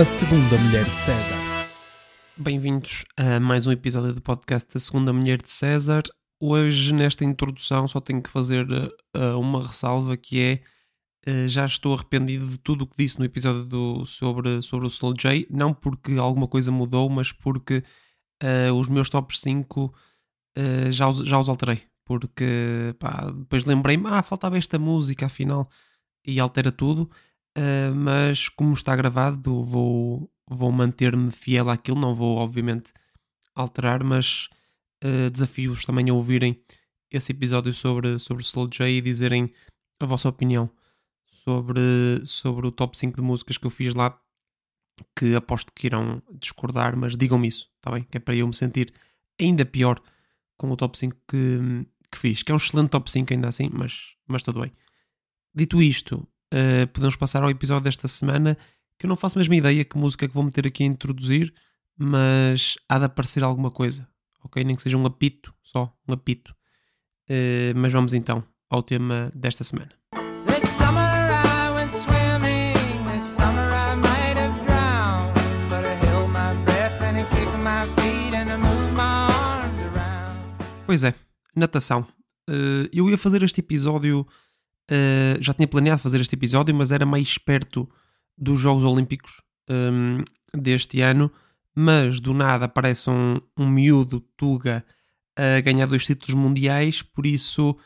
A Segunda Mulher de César. Bem-vindos a mais um episódio do podcast da Segunda Mulher de César. Hoje, nesta introdução, só tenho que fazer uh, uma ressalva que é uh, já estou arrependido de tudo o que disse no episódio do, sobre, sobre o Slow J, não porque alguma coisa mudou, mas porque uh, os meus top 5 já, os, já os alterei. Porque pá, depois lembrei-me, ah, faltava esta música afinal, e altera tudo. Mas como está gravado, vou, vou manter-me fiel àquilo, não vou, obviamente, alterar, mas uh, desafio-vos também a ouvirem esse episódio sobre, sobre Slow J e dizerem a vossa opinião sobre, sobre o top 5 de músicas que eu fiz lá, que aposto que irão discordar, mas digam-me isso, está bem? Que é para eu me sentir ainda pior com o top 5 que, que fiz, que é um excelente top 5 ainda assim, mas, mas tudo bem. Dito isto, uh, podemos passar ao episódio desta semana, que eu não faço a mesma ideia que música que vou meter aqui a introduzir, mas há de aparecer alguma coisa ok? Nem que seja um apito, só um apito. Uh, mas vamos então ao tema desta semana. Pois é, natação. Uh, eu ia fazer este episódio, uh, já tinha planeado fazer este episódio, mas era mais perto dos Jogos Olímpicos um, deste ano mas do nada aparece um, um miúdo Tuga a ganhar dois títulos mundiais, por isso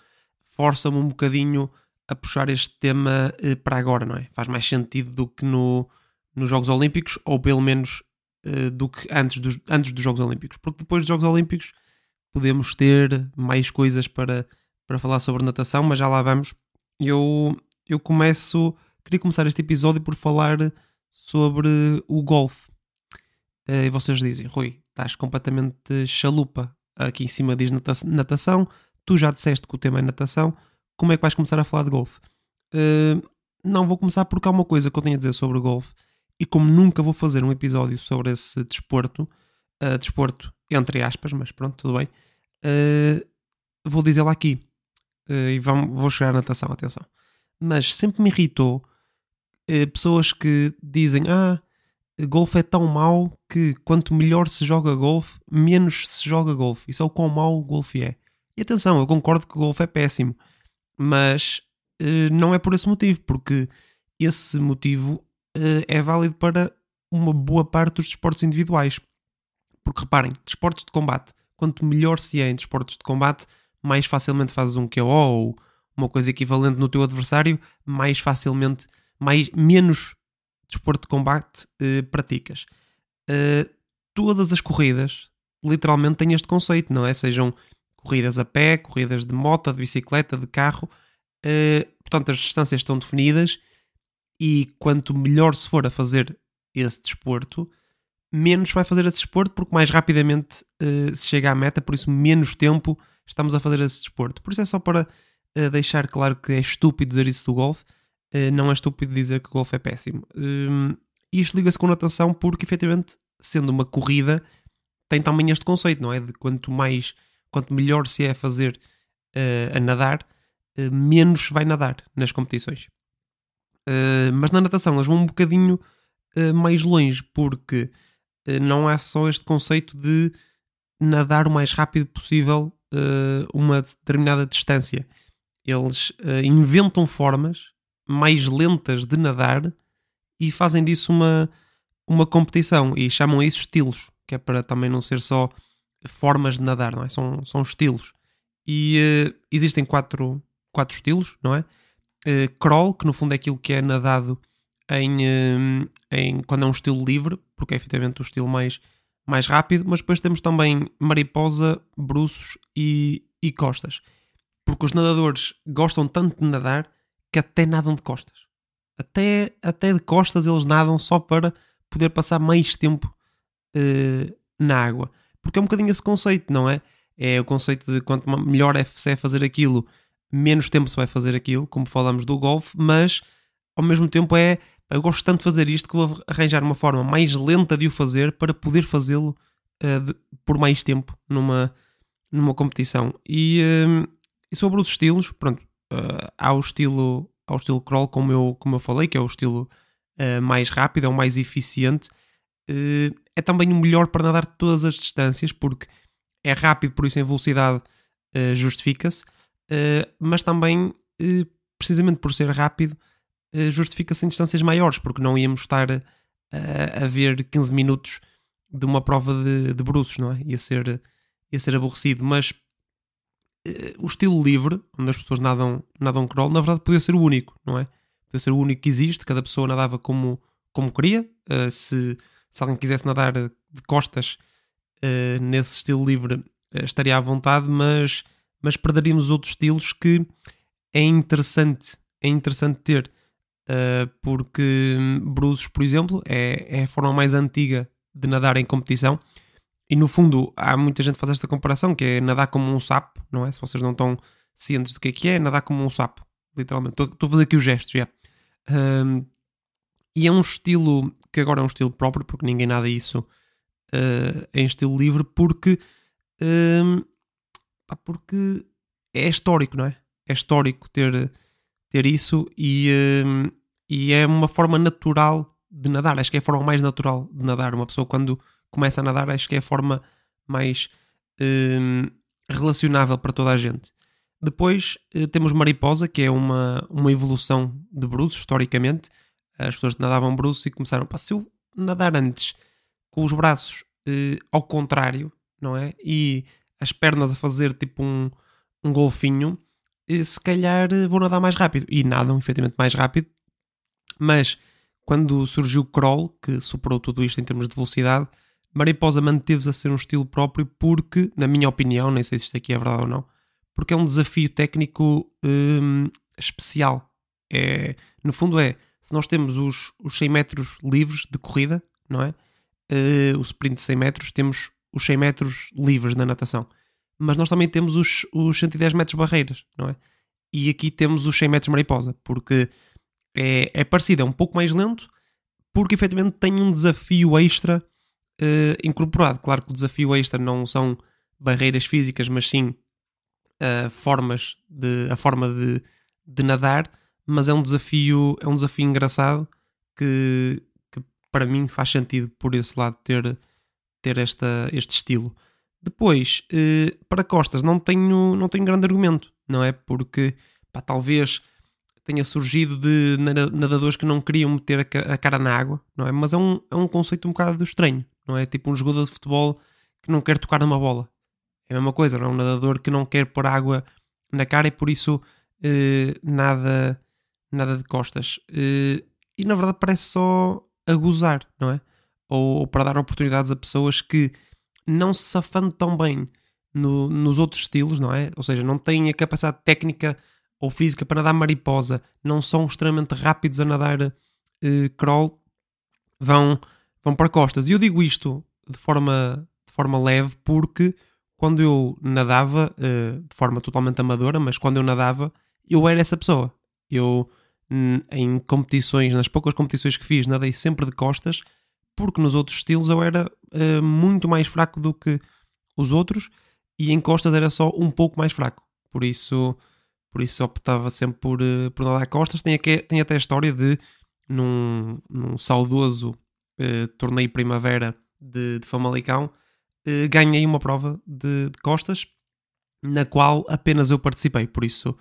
força-me um bocadinho a puxar este tema eh, para agora, não é? Faz mais sentido do que no, nos Jogos Olímpicos, ou pelo menos eh, do que antes dos, antes dos Jogos Olímpicos, porque depois dos Jogos Olímpicos podemos ter mais coisas para, para falar sobre natação, mas já lá vamos. Eu, eu começo, queria começar este episódio por falar sobre o golfe. Eh, e vocês dizem, Rui, estás completamente chalupa. Aqui em cima diz natação, tu já disseste que o tema é natação, como é que vais começar a falar de golfe? Uh, não, vou começar porque há uma coisa que eu tenho a dizer sobre o golfe, e como nunca vou fazer um episódio sobre esse desporto, uh, desporto entre aspas, mas pronto, tudo bem, uh, vou dizê-lo aqui. E vamos, vou chegar à natação, atenção. Mas sempre me irritou pessoas que dizem, ah, golfe é tão mau que quanto melhor se joga golfe, menos se joga golfe. Isso é o quão mau o golfe é. E atenção, eu concordo que o golfe é péssimo, mas uh, não é por esse motivo, porque esse motivo é válido para uma boa parte dos desportos individuais. Porque reparem, desportos de combate, quanto melhor se é em desportos de combate, mais facilmente fazes um KO ou uma coisa equivalente no teu adversário, mais facilmente, mais, menos desporto de combate uh, praticas. Uh, todas as corridas literalmente têm este conceito, não é? Sejam corridas a pé, corridas de moto, de bicicleta, de carro. Uh, portanto, as distâncias estão definidas e quanto melhor se for a fazer esse desporto, menos vai fazer esse desporto porque mais rapidamente uh, se chega à meta, por isso menos tempo estamos a fazer esse desporto. Por isso é só para uh, deixar claro que é estúpido dizer isso do golfe eh, não é estúpido dizer que o golfe é péssimo. Um, isto liga-se com natação porque, efetivamente, sendo uma corrida, tem também este conceito, não é? De quanto mais, quanto melhor se é fazer uh, a nadar, uh, menos vai nadar nas competições. Uh, mas na natação eles vão um bocadinho mais longe, porque não é só este conceito de nadar o mais rápido possível uma determinada distância. Eles inventam formas mais lentas de nadar e fazem disso uma, uma competição e chamam isso estilos, que é para também não ser só formas de nadar, não é? São, são estilos. E uh, existem quatro, quatro estilos, não é? Uh, crawl, que no fundo é aquilo que é nadado em, uh, em, quando é um estilo livre, porque é efetivamente o estilo mais, mais rápido, mas depois temos também mariposa, bruços e, e costas. Porque os nadadores gostam tanto de nadar que até nadam de costas. Até, até de costas eles nadam só para poder passar mais tempo uh, na água. Porque é um bocadinho esse conceito, não é? É o conceito de quanto melhor é, é fazer aquilo, menos tempo se vai fazer aquilo, como falamos do golfe, mas ao mesmo tempo é eu gosto tanto de fazer isto que vou arranjar uma forma mais lenta de o fazer para poder fazê-lo uh, por mais tempo numa, numa competição. E, uh, e sobre os estilos, pronto, uh, há o estilo ao estilo crawl como eu, como eu falei, que é o estilo mais rápido, é o mais eficiente. É também o melhor para nadar todas as distâncias, porque é rápido, por isso em velocidade justifica-se, mas também, precisamente por ser rápido, justifica-se em distâncias maiores, porque não íamos estar a, a ver 15 minutos de uma prova de, de bruços, não é? Ia ser, ia ser aborrecido, mas o estilo livre, onde as pessoas nadam, nadam crawl, na verdade podia ser o único, não é? Podia ser o único que existe, cada pessoa nadava como, como queria. Uh, se, se alguém quisesse nadar de costas uh, nesse estilo livre, uh, estaria à vontade, mas, mas perderíamos outros estilos que é interessante, é interessante ter. Porque Bruços, por exemplo, é, é a forma mais antiga de nadar em competição e no fundo, há muita gente que faz esta comparação, que é nadar como um sapo, não é? Se vocês não estão cientes do que é que é, nadar como um sapo, literalmente. Estou a fazer aqui os gestos, já. Um, e é um estilo que agora é um estilo próprio, porque ninguém nada isso uh, em estilo livre, porque, um, porque é histórico, não é? É histórico ter, ter isso e, um, e é uma forma natural de nadar. Acho que é a forma mais natural de nadar. Uma pessoa quando começa a nadar, acho que é a forma mais hum, relacionável para toda a gente. Depois eh, temos mariposa, que é uma, uma evolução de bruços, historicamente. As pessoas nadavam bruços e começaram, pá, se eu nadar antes com os braços eh, ao contrário, não é? E as pernas a fazer tipo um, um golfinho, se calhar eh, vou nadar mais rápido. E nadam, efetivamente, mais rápido. Mas quando surgiu o crawl, que superou tudo isto em termos de velocidade, Mariposa manteve-se a ser um estilo próprio porque, na minha opinião, nem sei se isto aqui é verdade ou não, porque é um desafio técnico hum, especial. É, no fundo é, se nós temos os, os 100 metros livres de corrida, não é? Uh, o sprint de 100 metros, temos os 100 metros livres na natação. Mas nós também temos os, os 110 metros barreiras, não é? E aqui temos os 100 metros mariposa, porque é, é parecido, é um pouco mais lento, porque efetivamente tem um desafio extra uh, incorporado. Claro que o desafio extra não são barreiras físicas, mas sim uh, formas de, a forma de, de nadar, mas é um desafio, é um desafio engraçado que, que para mim faz sentido por esse lado ter, ter esta, este estilo. Depois, uh, para costas, não tenho, não tenho grande argumento, não é? Porque pá, talvez tenha surgido de nadadores que não queriam meter a cara na água, não é? Mas é um, é um conceito um bocado estranho, não é? Tipo um jogador de futebol que não quer tocar numa bola. É a mesma coisa, não é? Um nadador que não quer pôr água na cara e por isso eh, nada, nada de costas. Eh, e na verdade parece só a gozar, não é? Ou, ou, para dar oportunidades a pessoas que não se safando tão bem no, nos outros estilos, não é? Ou seja, não têm a capacidade técnica ou física para nadar mariposa, não são extremamente rápidos a nadar uh, crawl, vão, vão para costas. E eu digo isto de forma, de forma leve porque quando eu nadava, uh, de forma totalmente amadora, mas quando eu nadava, eu era essa pessoa. Eu, em competições, nas poucas competições que fiz, nadei sempre de costas, porque nos outros estilos eu era uh, muito mais fraco do que os outros e em costas era só um pouco mais fraco. Por isso, por isso optava sempre por, uh, por nadar costas. Tem, aqui, tem até a história de, num, num saudoso uh, torneio primavera de, de Famalicão, uh, ganhei uma prova de, de, costas, na qual apenas eu participei, por isso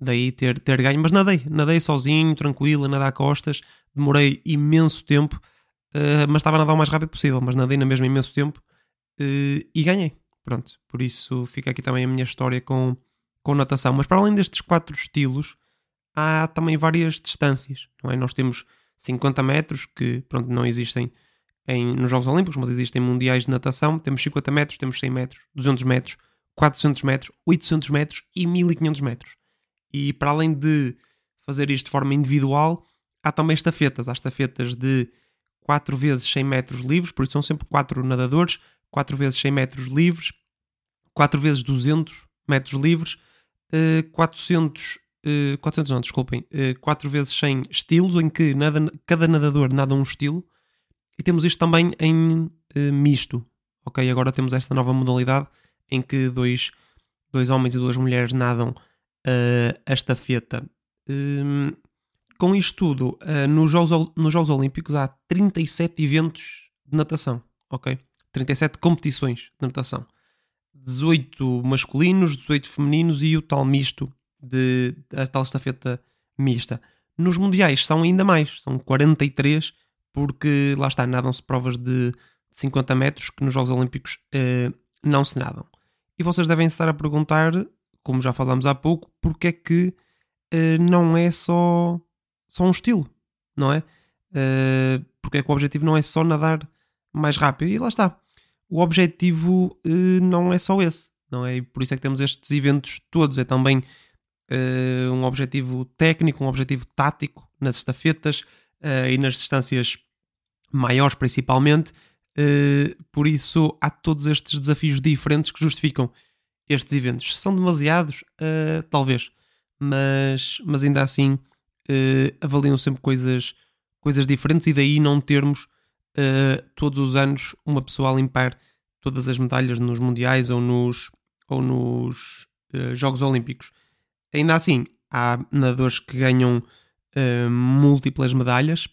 daí ter, ter ganho, mas nadei, nadei sozinho, tranquilo, a nadar costas, demorei imenso tempo, uh, mas estava a nadar o mais rápido possível, mas nadei na mesma imenso tempo e ganhei. Pronto, por isso fica aqui também a minha história com, com natação. Mas para além destes quatro estilos, há também várias distâncias. Não é? Nós temos 50 metros, que pronto, não existem em, nos Jogos Olímpicos, mas existem mundiais de natação. Temos 50 metros, temos 100 metros, 200 metros, 400 metros, 800 metros e 1500 metros. E para além de fazer isto de forma individual, há também estafetas. Há estafetas de 4 vezes 100 metros livres, por isso são sempre 4 nadadores, 4 vezes 100 metros livres, 4 vezes 200 metros livres, 400, uh, 400 não, desculpem, uh, 4 vezes 100 estilos, em que nada, cada nadador nada um estilo, e temos isto também em misto, ok? Agora temos esta nova modalidade em que dois, dois homens e duas mulheres nadam uh, a estafeta. Um, com isto tudo, uh, nos, Jogos, nos Jogos Olímpicos há 37 eventos de natação, ok? 37 competições de natação. 18 masculinos, 18 femininos e o tal misto de a tal estafeta mista. Nos mundiais são ainda mais, são 43, porque lá está, nadam-se provas de 50 metros que nos Jogos Olímpicos uh, não se nadam. E vocês devem estar a perguntar, como já falámos há pouco, porque é que uh, não é só, só um estilo, não é? Uh, porque é que o objetivo não é só nadar mais rápido. E lá está. O objetivo uh, não é só esse, não é? E por isso é que temos estes eventos todos. É também uh, um objetivo técnico, um objetivo tático nas estafetas e nas distâncias maiores, principalmente. por isso há todos estes desafios diferentes que justificam estes eventos. São demasiados? talvez, mas, mas ainda assim avaliam sempre coisas, coisas diferentes e daí não termos uh, todos os anos uma pessoa a limpar todas as medalhas nos mundiais ou nos, ou nos uh, Jogos Olímpicos. Ainda assim, há nadadores que ganham uh, múltiplas medalhas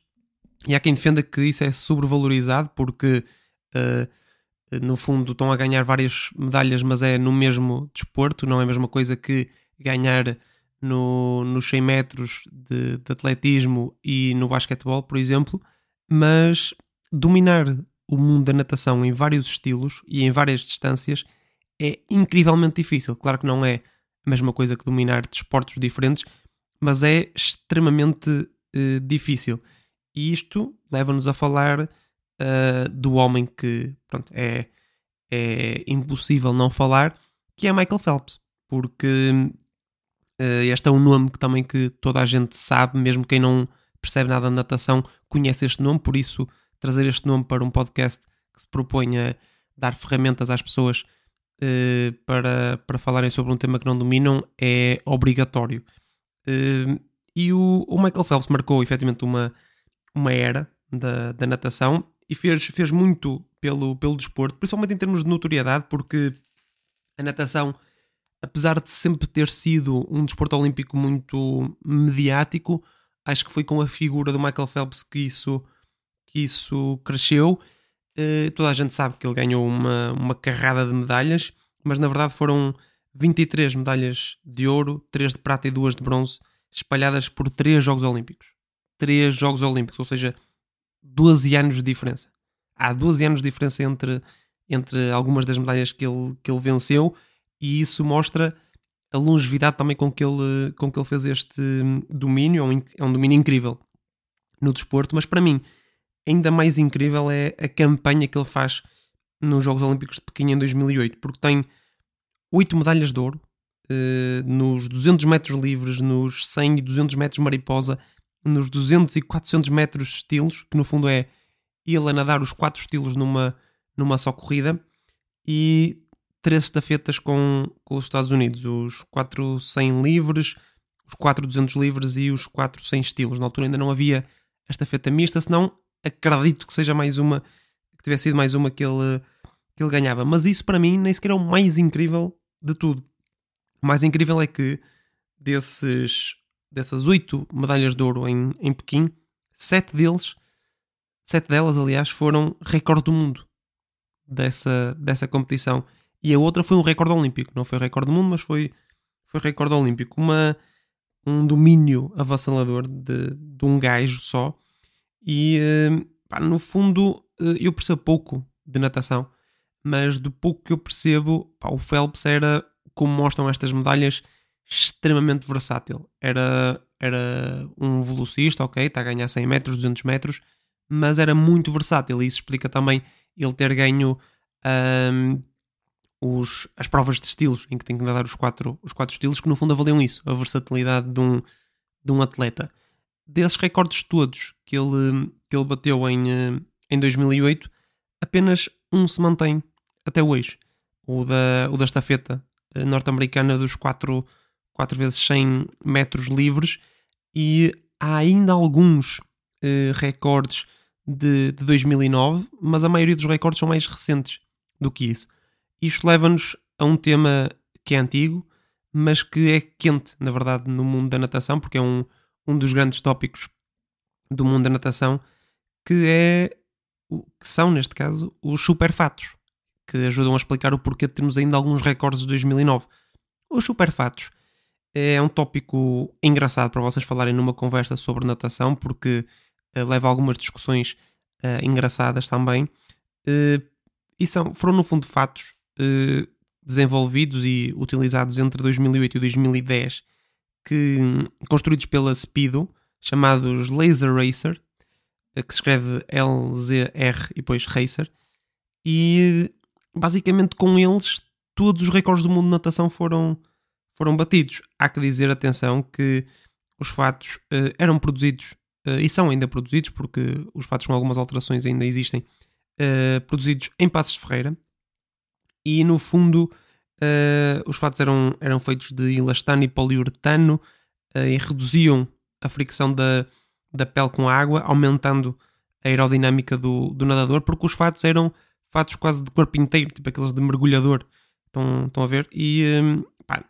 e há quem defenda que isso é sobrevalorizado porque no fundo estão a ganhar várias medalhas, mas é no mesmo desporto, não é a mesma coisa que ganhar no, nos 100 metros de, de atletismo e no basquetebol, por exemplo. Mas dominar o mundo da natação em vários estilos e em várias distâncias é incrivelmente difícil. Claro que não é a mesma coisa que dominar desportos diferentes, mas é extremamente uh, difícil. E isto leva-nos a falar uh, do homem que pronto, é, é impossível não falar, que é Michael Phelps, porque este é um nome que também que toda a gente sabe, mesmo quem não percebe nada de natação conhece este nome, por isso trazer este nome para um podcast que se propõe a dar ferramentas às pessoas uh, para, para falarem sobre um tema que não dominam é obrigatório. Uh, e o, o, Michael Phelps marcou efetivamente uma, uma era da, da natação e fez, fez muito pelo, pelo desporto, principalmente em termos de notoriedade, porque a natação, apesar de sempre ter sido um desporto olímpico muito mediático, acho que foi com a figura do Michael Phelps que isso que isso cresceu. Uh, toda a gente sabe que ele ganhou uma, uma carrada de medalhas, mas na verdade foram 23 medalhas de ouro, 3 de prata e 2 de bronze, espalhadas por 3 Jogos Olímpicos. 3 Jogos Olímpicos, ou seja, 12 anos de diferença. Há 12 anos de diferença entre, entre algumas das medalhas que ele, que ele venceu, e isso mostra a longevidade também com que ele, com que ele fez este domínio. É um, é um domínio incrível no desporto, mas para mim ainda mais incrível é a campanha que ele faz nos Jogos Olímpicos de Pequim em 2008, porque tem 8 medalhas de ouro uh, nos 200 metros livres, nos 100 e 200 metros mariposa, nos 200 e 400 metros estilos, que no fundo é ele a nadar os 4 estilos numa, numa só corrida, e três estafetas com, com os Estados Unidos, os 4 100 livres, os 4 200 livres e os 4 100 estilos. Na altura ainda não havia esta estafeta mista, senão acredito que seja mais uma, que tivesse sido mais uma que ele, que ele ganhava. Mas isso para mim nem sequer é o mais incrível de tudo. O mais incrível é que desses, dessas oito medalhas de ouro em, em Pequim, sete deles, sete delas, aliás, foram recorde do mundo dessa, dessa competição. E a outra foi um recorde olímpico. Não foi recorde do mundo, mas foi, foi recorde olímpico. Uma, um domínio avassalador de, de um gajo só e uh, pá, no fundo uh, eu percebo pouco de natação, mas do pouco que eu percebo, pá, o Phelps era, como mostram estas medalhas, extremamente versátil. Era, era um velocista, ok, está a ganhar 100 metros, 200 metros, mas era muito versátil. E isso explica também ele ter ganho um, os, as provas de estilos, em que tem que nadar os quatro, os quatro estilos, que no fundo avaliam isso, a versatilidade de um, de um atleta desses recordes todos que ele, que ele bateu em, eh, em 2008, apenas um se mantém até hoje. O da, o da estafeta eh, norte-americana dos 4, 4 vezes 100 metros livres e há ainda alguns uh, recordes de, de 2009, mas a maioria dos recordes são mais recentes do que isso. Isto leva-nos a um tema que é antigo, mas que é quente, na verdade, no mundo da natação, porque é um, um dos grandes tópicos do mundo da natação, que é que são, neste caso, os superfatos, que ajudam a explicar o porquê de termos ainda alguns recordes de 2009. Os superfatos é um tópico engraçado para vocês falarem numa conversa sobre natação, porque uh, leva a algumas discussões uh, engraçadas também. Uh, e são, foram, no fundo, fatos desenvolvidos e utilizados entre 2008 e 2010, que, construídos pela Speedo, chamados Laser Racer, que se escreve L-Z-R e depois Racer, e basicamente com eles todos os recordes do mundo de natação foram foram batidos. Há que dizer, atenção, que os fatos eram produzidos e são ainda produzidos, porque os fatos com algumas alterações ainda existem, produzidos em Passos de Ferreira. E no fundo, os fatos eram, eram feitos de elastano e poliuretano e reduziam a fricção da, da pele com a água, aumentando a aerodinâmica do, do nadador, porque os fatos eram fatos quase de corpo inteiro, tipo aqueles de mergulhador. Estão, estão a ver? E um, pá,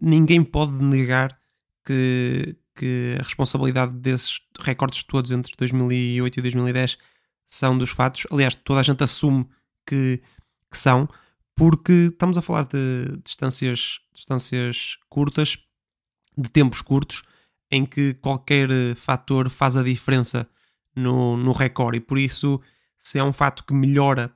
ninguém pode negar que, que a responsabilidade desses recordes todos entre 2008 e 2010 são dos fatos. Aliás, toda a gente assume que, que são, porque estamos a falar de distâncias, distâncias curtas, de tempos curtos, em que qualquer fator faz a diferença no, no recorde. E por isso, se é um fato que melhora.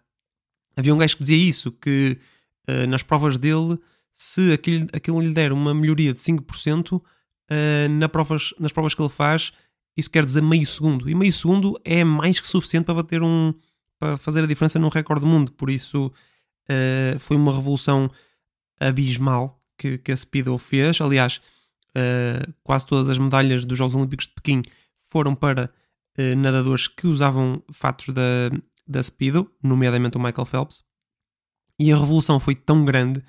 Havia um gajo que dizia isso, que uh, nas provas dele se aquilo, aquilo lhe der uma melhoria de 5%, uh, na provas, nas provas que ele faz, isso quer dizer meio segundo. E meio segundo é mais que suficiente para bater um. para fazer a diferença num recorde do mundo. Por isso uh, foi uma revolução abismal que, que a Speedo fez. Aliás, uh, quase todas as medalhas dos Jogos Olímpicos de Pequim foram para uh, nadadores que usavam fatos da, da Speedo, nomeadamente o Michael Phelps. E a revolução foi tão grande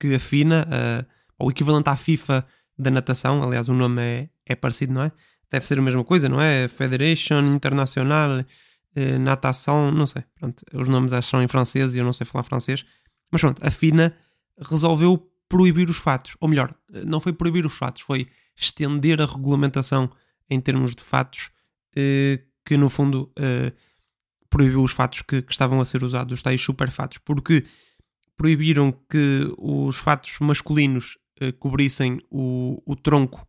que a FINA, o equivalente à FIFA da natação, aliás o nome é, é parecido, não é? Deve ser a mesma coisa, não é? Federation Internacional uh, Natação, não sei, pronto, os nomes acho que são em francês e eu não sei falar francês, mas pronto, a FINA resolveu proibir os fatos, ou melhor, não foi proibir os fatos, foi estender a regulamentação em termos de fatos, uh, que no fundo proibiu os fatos que, que, estavam a ser usados, os tais super fatos, porque proibiram que os fatos masculinos cobrissem o, o tronco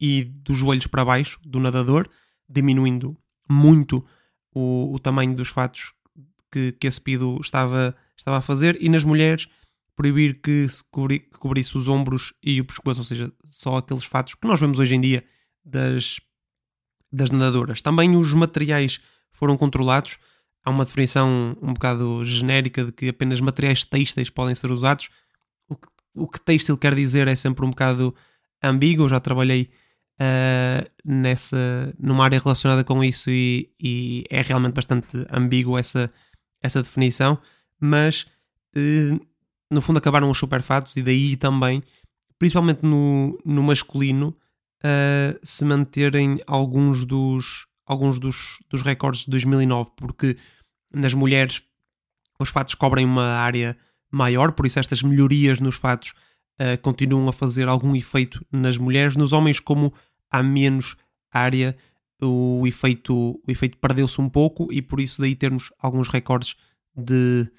e dos joelhos para baixo do nadador, diminuindo muito o, o tamanho dos fatos que, que a Speedo estava, estava a fazer, e nas mulheres proibir que se cobri, que cobrisse os ombros e o pescoço, ou seja, só aqueles fatos que nós vemos hoje em dia das, das nadadoras. Também os materiais foram controlados há uma definição um bocado genérica de que apenas materiais têxteis podem ser usados. O que, o que têxtil quer dizer é sempre um bocado ambíguo. Eu já trabalhei uh, nessa, numa área relacionada com isso e, e, é realmente bastante ambíguo essa, essa definição, mas uh, no fundo acabaram os superfatos e daí também, principalmente no, no masculino, uh, se manterem alguns dos alguns dos, dos recordes de 2009, porque nas mulheres os fatos cobrem uma área maior, por isso estas melhorias nos fatos uh, continuam a fazer algum efeito nas mulheres. Nos homens, como há menos área, o efeito, o efeito perdeu-se um pouco e por isso daí termos alguns recordes de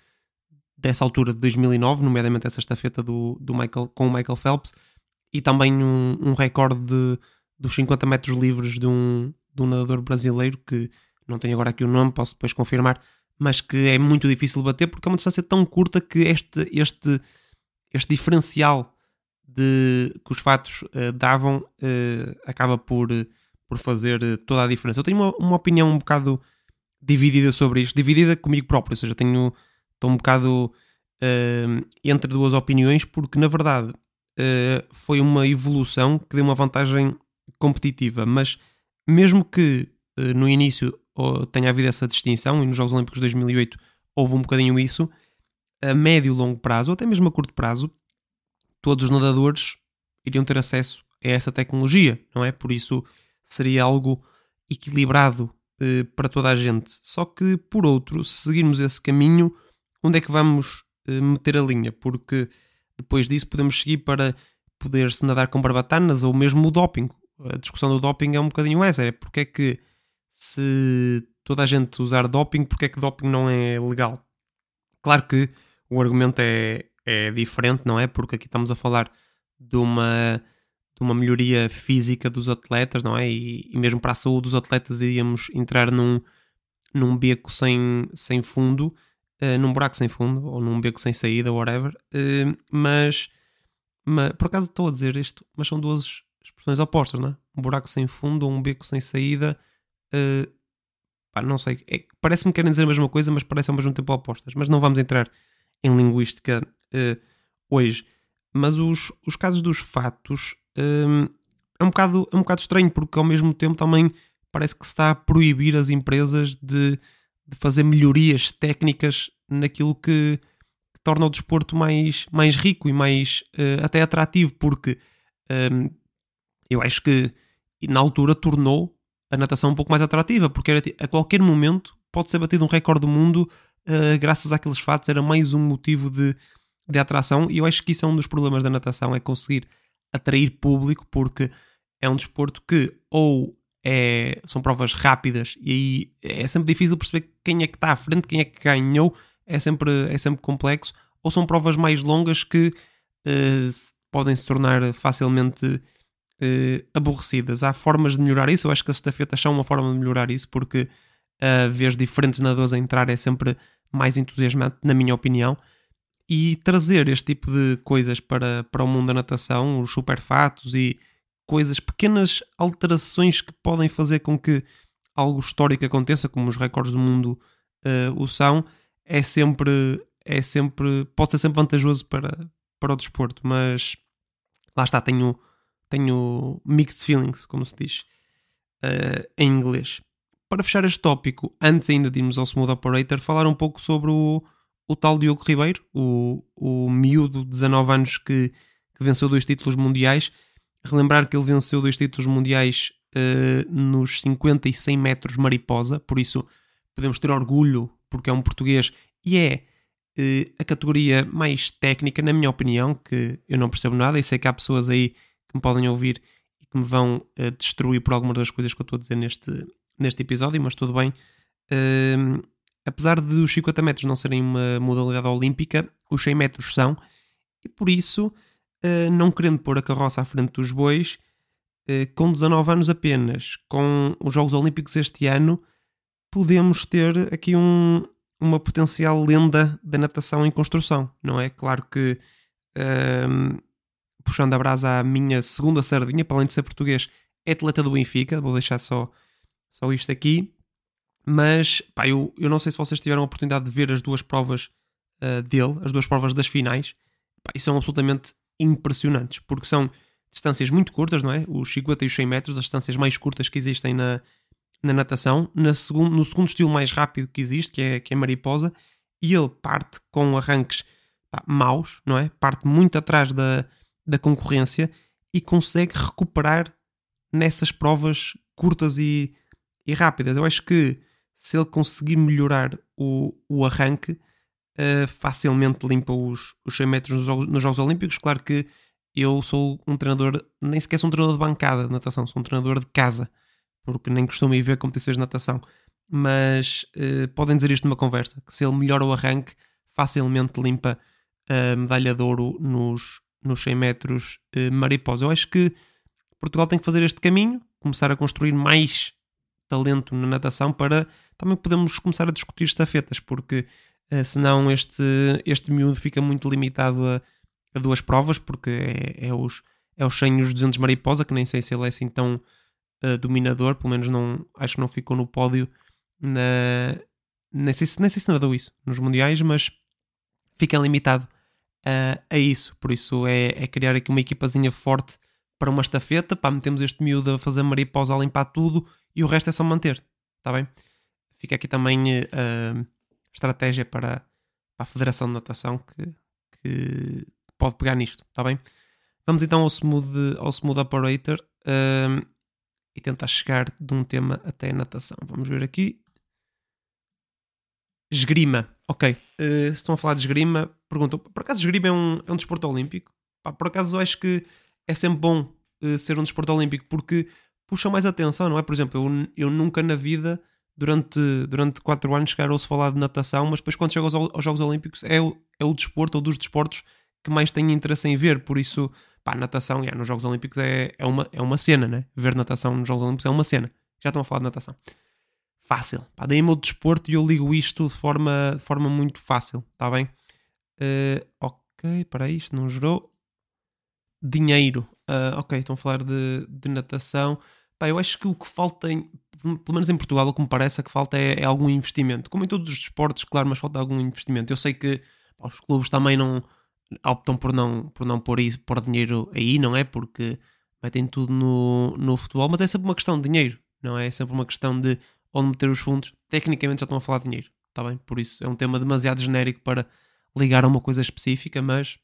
dessa altura de 2009, nomeadamente essa estafeta do, do Michael, com o Michael Phelps, e também um, um recorde de, dos 50 metros livres de um, de um nadador brasileiro que não tenho agora aqui o nome, posso depois confirmar, mas que é muito difícil bater porque é uma distância tão curta que este, este, este diferencial de, que os fatos uh, davam uh, acaba por, uh, por fazer toda a diferença. Eu tenho uma, uma, opinião um bocado dividida sobre isto, dividida comigo próprio, ou seja, tenho, estou um bocado entre duas opiniões porque na verdade foi uma evolução que deu uma vantagem competitiva, mas mesmo que no início tenha havido essa distinção, e nos Jogos Olímpicos de 2008 houve um bocadinho isso, a médio e longo prazo, ou até mesmo a curto prazo, todos os nadadores iriam ter acesso a essa tecnologia, não é? Por isso seria algo equilibrado eh, para toda a gente. Só que, por outro, se seguirmos esse caminho, onde é que vamos eh, meter a linha? Porque depois disso podemos seguir para poder-se nadar com barbatanas ou mesmo o doping. a discussão do doping é um bocadinho essa: é porque é que se toda a gente usar doping, porque é que doping não é legal? Claro que o argumento é, é diferente, não é? Porque aqui estamos a falar de uma, de uma melhoria física dos atletas, não é? E, e mesmo para a saúde dos atletas iríamos entrar num, num beco sem, sem fundo, uh, num buraco sem fundo, ou num beco sem saída, whatever. Uh, mas, mas, por acaso estou a dizer isto, mas são duas expressões opostas, não é? Um buraco sem fundo ou um beco sem saída. Uh, pá, não sei. É, Parece-me que querem dizer a mesma coisa, mas parecem ao mesmo tempo opostas. Mas não vamos entrar em linguística hoje. Mas os, os casos dos fatos é, um bocado, é um bocado estranho, porque ao mesmo tempo também parece que se está a proibir as empresas de, de fazer melhorias técnicas naquilo que, que, torna o desporto mais, mais rico e mais uh, até atrativo, porque um, eu acho que na altura tornou a natação um pouco mais atrativa, porque era, a qualquer momento pode ser batido um recorde do mundo uh, graças àqueles fatos, era mais um motivo de, de atração, e eu acho que isso é um dos problemas da natação, é conseguir atrair público, porque é um desporto que ou é, são provas rápidas e aí é sempre difícil perceber quem é que está à frente, quem é que ganhou, é sempre, é sempre complexo. Ou são provas mais longas que uh, podem se tornar facilmente uh, aborrecidas. Há formas de melhorar isso, eu acho que as estafetas são uma forma de melhorar isso, porque uh, ver diferentes nadadores a entrar é sempre mais entusiasmante, na minha opinião. E trazer este tipo de coisas para, para o mundo da natação, os superfatos e coisas, pequenas alterações que podem fazer com que algo histórico aconteça, como os recordes do mundo uh, o são, é sempre, é sempre, pode ser sempre vantajoso para, para o desporto, mas lá está, tenho, tenho mixed feelings, como se diz uh, em inglês. Para fechar este tópico, antes ainda de irmos ao Smooth Operator, falar um pouco sobre o, o tal Diogo Ribeiro, o, o miúdo de 19 anos que, que venceu dois títulos mundiais Relembrar que ele venceu dois títulos mundiais uh, nos 50 e 100 metros mariposa, por isso podemos ter orgulho, porque é um português e é uh, a categoria mais técnica, na minha opinião, que eu não percebo nada e sei que há pessoas aí me podem ouvir e que me vão uh, destruir por algumas das coisas que eu estou a dizer neste, neste episódio, mas tudo bem. apesar de os 50 metros não serem uma modalidade olímpica, os 100 metros são, e por isso eh, não querendo pôr a carroça à frente dos bois, uh, com 19 anos apenas, com os Jogos Olímpicos este ano, podemos ter aqui um, uma potencial lenda da natação em construção, não é? Claro que, ehm, puxando a brasa à minha segunda sardinha, para além de ser português, é atleta do Benfica, vou deixar só, só isto aqui. Mas, pá, eu, eu não sei se vocês tiveram a oportunidade de ver as duas provas uh, dele, as duas provas das finais. Pá, e são absolutamente impressionantes, porque são distâncias muito curtas, não é? Os 50 e os 100 metros, as distâncias mais curtas que existem na, na natação, na segundo, no segundo estilo mais rápido que existe, que é, que é mariposa, e ele parte com arranques pá, maus, não é? Parte muito atrás da, da concorrência e consegue recuperar nessas provas curtas e, e rápidas. Eu acho que se ele conseguir melhorar o, o arranque, uh, facilmente limpa os, os 100 metros nos jogos, nos jogos, Olímpicos. Claro que eu sou um treinador, nem sequer sou um treinador de bancada de natação, sou um treinador de casa, porque nem costumo ir ver competições de natação. Mas uh, podem dizer isto numa conversa: que se ele melhora o arranque, facilmente limpa a medalha de ouro nos, nos 100 metros uh, mariposa. Eu acho que Portugal tem que fazer este caminho, começar a construir mais talento na natação para também podermos começar a discutir estafetas, porque uh, senão este, este miúdo fica muito limitado a, a duas provas, porque é, é, os, é os 100 e os 200 mariposa, que nem sei se ele é assim tão uh, dominador, pelo menos não, acho que não ficou no pódio na, nem, sei se, nem sei se nadou isso nos mundiais, mas fica limitado uh, a isso, por isso é, é criar aqui uma equipazinha forte para uma estafeta, pá, metemos este miúdo a fazer mariposa a limpar tudo e o resto é só manter, está bem? Fica aqui também uh, estratégia para, para a Federação de Natação que, que pode pegar nisto, está bem? Vamos então ao Smooth, ao smooth Operator um, e tentar chegar de um tema até a natação. Vamos ver aqui. Esgrima. Ok. Uh, estão a falar de esgrima. Perguntam, por acaso esgrima é um, é um desporto olímpico? Pá, por acaso eu acho que é sempre bom uh, ser um desporto olímpico porque puxa mais atenção, não é? Por exemplo, eu, eu nunca na vida, durante, durante 4 anos, chegar ouço falar de natação, mas depois quando chego aos, aos Jogos Olímpicos é o, é o desporto ou dos desportos que mais tenho interesse em ver, por isso, pá, natação, yeah, nos Jogos Olímpicos é, é, uma, é uma cena, né? Ver natação nos Jogos Olímpicos é uma cena. Já estão a falar de natação. Fácil. Pá, deem-me o desporto e eu ligo isto de forma, de forma muito fácil, está bem? Uh, ok, para isto não gerou. Dinheiro. Uh, ok, estão a falar de, de natação. Pá, eu acho que o que falta, em, pelo menos em Portugal, o que me parece é que falta é, é algum investimento. Como em todos os desportos, claro, mas falta algum investimento. Eu sei que pá, os clubes também não optam por não, por não pôr, isso, pôr dinheiro aí, não é? Porque metem tudo no, no futebol, mas é sempre uma questão de dinheiro, não é? É sempre uma questão de onde meter os fundos. Tecnicamente já estão a falar de dinheiro, está bem? Por isso é um tema demasiado genérico para ligar a uma coisa específica, mas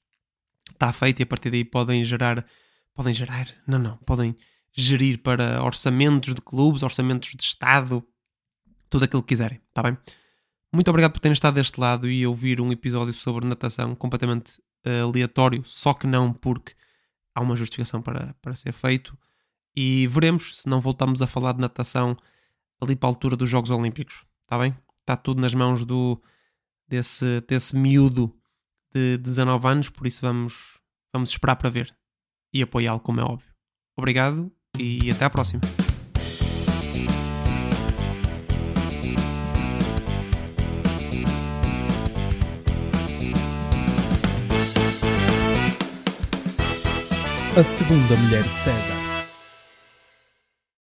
está feito e a partir daí podem gerar. Podem gerar? Não, não. Podem gerir para orçamentos de clubes, orçamentos de Estado, tudo aquilo que quiserem, está bem? Muito obrigado por terem estado deste lado e ouvir um episódio sobre natação completamente uh, aleatório, só que não porque há uma justificação para, para ser feito. E veremos se não voltamos a falar de natação ali para a altura dos Jogos Olímpicos, está bem? Está tudo nas mãos do, desse, desse miúdo de 19 anos, por isso vamos, vamos esperar para ver e apoiá-lo, como é óbvio. Obrigado e até à próxima. a segunda mulher de César.